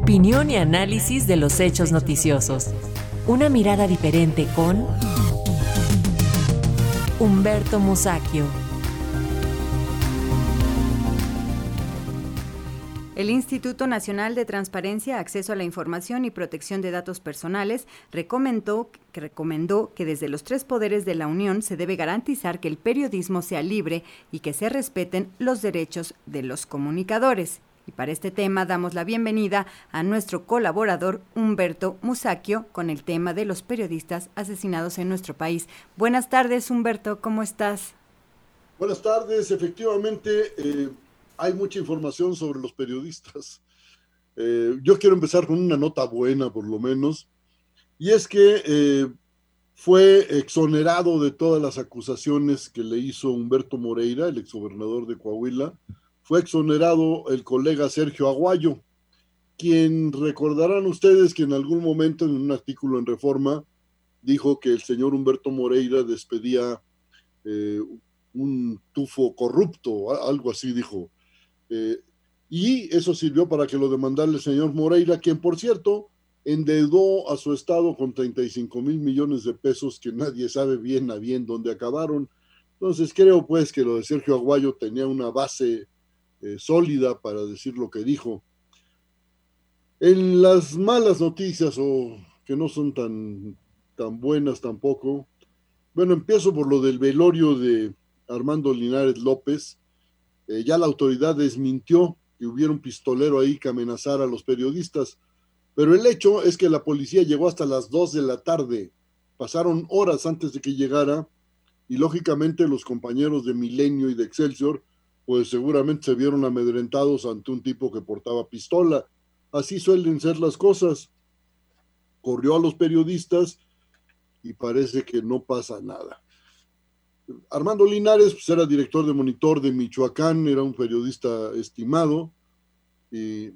Opinión y análisis de los hechos noticiosos. Una mirada diferente con Humberto Musacchio. El Instituto Nacional de Transparencia, Acceso a la Información y Protección de Datos Personales recomendó que, recomendó que desde los tres poderes de la Unión se debe garantizar que el periodismo sea libre y que se respeten los derechos de los comunicadores. Y para este tema damos la bienvenida a nuestro colaborador Humberto Musacchio con el tema de los periodistas asesinados en nuestro país. Buenas tardes, Humberto, ¿cómo estás? Buenas tardes, efectivamente. Eh hay mucha información sobre los periodistas. Eh, yo quiero empezar con una nota buena, por lo menos, y es que eh, fue exonerado de todas las acusaciones que le hizo Humberto Moreira, el exgobernador de Coahuila. Fue exonerado el colega Sergio Aguayo, quien recordarán ustedes que en algún momento en un artículo en Reforma dijo que el señor Humberto Moreira despedía eh, un tufo corrupto, algo así dijo. Eh, y eso sirvió para que lo demandara el señor Moreira, quien por cierto endeudó a su estado con 35 mil millones de pesos que nadie sabe bien a bien dónde acabaron. Entonces creo pues que lo de Sergio Aguayo tenía una base eh, sólida para decir lo que dijo. En las malas noticias o que no son tan, tan buenas tampoco, bueno, empiezo por lo del velorio de Armando Linares López, eh, ya la autoridad desmintió que hubiera un pistolero ahí que amenazara a los periodistas, pero el hecho es que la policía llegó hasta las 2 de la tarde, pasaron horas antes de que llegara y lógicamente los compañeros de Milenio y de Excelsior pues seguramente se vieron amedrentados ante un tipo que portaba pistola. Así suelen ser las cosas. Corrió a los periodistas y parece que no pasa nada. Armando Linares pues, era director de monitor de Michoacán, era un periodista estimado, y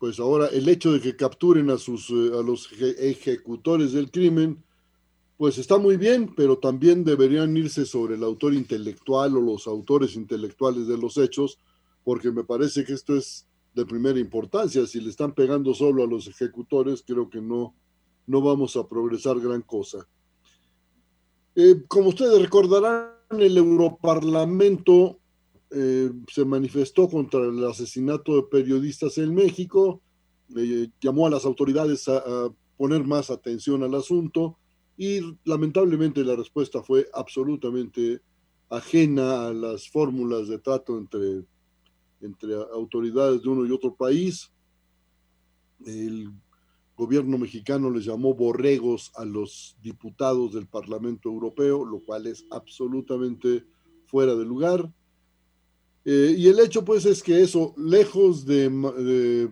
pues ahora el hecho de que capturen a, sus, eh, a los ejecutores del crimen, pues está muy bien, pero también deberían irse sobre el autor intelectual o los autores intelectuales de los hechos, porque me parece que esto es de primera importancia. Si le están pegando solo a los ejecutores, creo que no, no vamos a progresar gran cosa. Eh, como ustedes recordarán, el Europarlamento eh, se manifestó contra el asesinato de periodistas en México, llamó a las autoridades a, poner más atención al asunto y lamentablemente la respuesta fue absolutamente ajena a las fórmulas de trato entre, entre autoridades de uno y otro país. El gobierno mexicano les llamó borregos a los diputados del Parlamento Europeo, lo cual es absolutamente fuera de lugar. Eh, y el hecho pues es que eso, lejos de,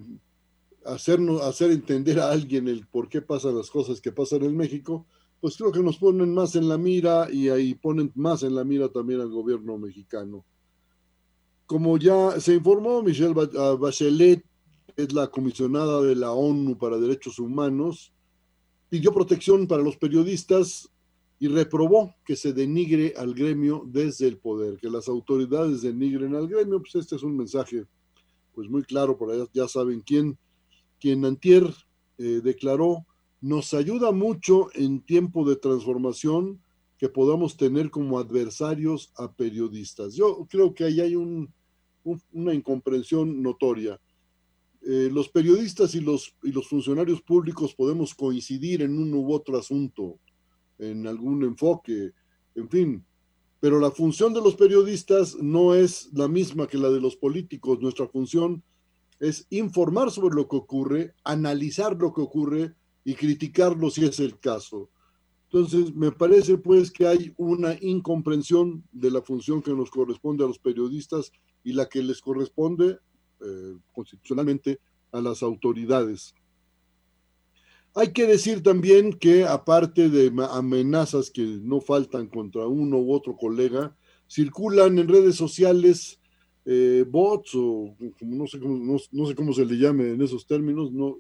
hacernos, hacer entender a alguien el por qué pasan las cosas que pasan en México, pues creo que nos ponen más en la mira y ahí ponen más en la mira también al gobierno mexicano. Como ya se informó, Michelle Bachelet es la comisionada de la ONU para Derechos Humanos, pidió protección para los periodistas y reprobó que se denigre al gremio desde el poder, que las autoridades denigren al gremio, pues este es un mensaje pues muy claro, por allá ya saben quién, quien Antier eh, declaró, nos ayuda mucho en tiempo de transformación que podamos tener como adversarios a periodistas. Yo creo que ahí hay una incomprensión notoria. Eh, los periodistas y los, y los funcionarios públicos podemos coincidir en un u otro asunto, en algún enfoque, en fin, pero la función de los periodistas no es la misma que la de los políticos. Nuestra función es informar sobre lo que ocurre, analizar lo que ocurre y criticarlo si es el caso. Entonces, me parece pues que hay una incomprensión de la función que nos corresponde a los periodistas y la que les corresponde eh, constitucionalmente a las autoridades. Hay que decir también que aparte de amenazas que no faltan contra uno u otro colega, circulan en redes sociales eh, bots o no sé, cómo, no, sé cómo se le llame en esos términos, no,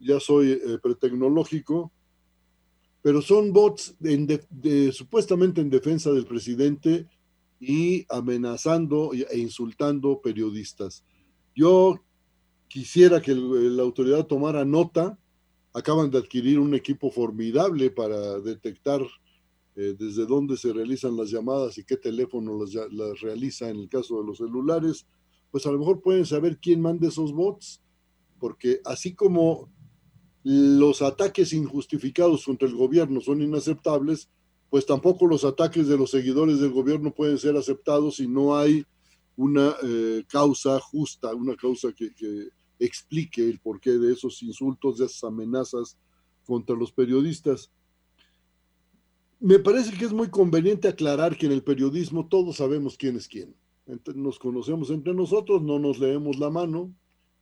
ya soy eh, pretecnológico, pero son bots supuestamente en defensa del presidente y amenazando e insultando periodistas. Yo quisiera que la autoridad tomara nota. Acaban de adquirir un equipo formidable para detectar eh, desde dónde se realizan las llamadas y qué teléfono las, las, realiza en el caso de los celulares. Pues a lo mejor pueden saber quién manda esos bots, porque así como los ataques injustificados contra el gobierno son inaceptables, pues tampoco los ataques de los seguidores del gobierno pueden ser aceptados si no hay una eh, causa justa, una causa que, explique el porqué de esos insultos, de esas amenazas contra los periodistas. Me parece que es muy conveniente aclarar que en el periodismo todos sabemos quién es quién. Nos conocemos entre nosotros, no nos leemos la mano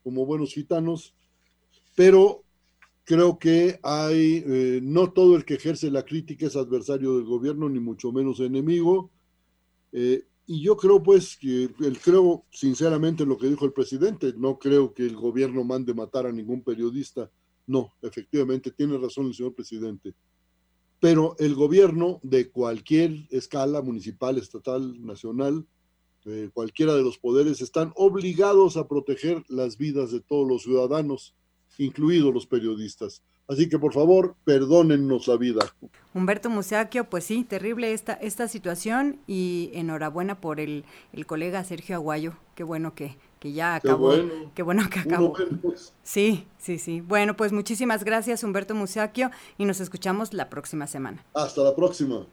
como buenos gitanos, pero creo que hay, eh, no todo el que ejerce la crítica es adversario del gobierno, ni mucho menos enemigo. Eh, y yo creo pues que, el, creo sinceramente en lo que dijo el presidente, no creo que el gobierno mande matar a ningún periodista. No, efectivamente, tiene razón el señor presidente. Pero el gobierno de cualquier escala, municipal, estatal, nacional, eh, cualquiera de los poderes, están obligados a proteger las vidas de todos los ciudadanos, incluidos los periodistas. Así que por favor, perdónennos la vida. Humberto Musaquio, pues sí, terrible esta, esta situación y enhorabuena por el, el colega Sergio Aguayo. Qué bueno que, que ya acabó. Qué bueno, que acabó. Sí, sí, sí. Bueno, pues muchísimas gracias Humberto Musaquio y nos escuchamos la próxima semana. Hasta la próxima.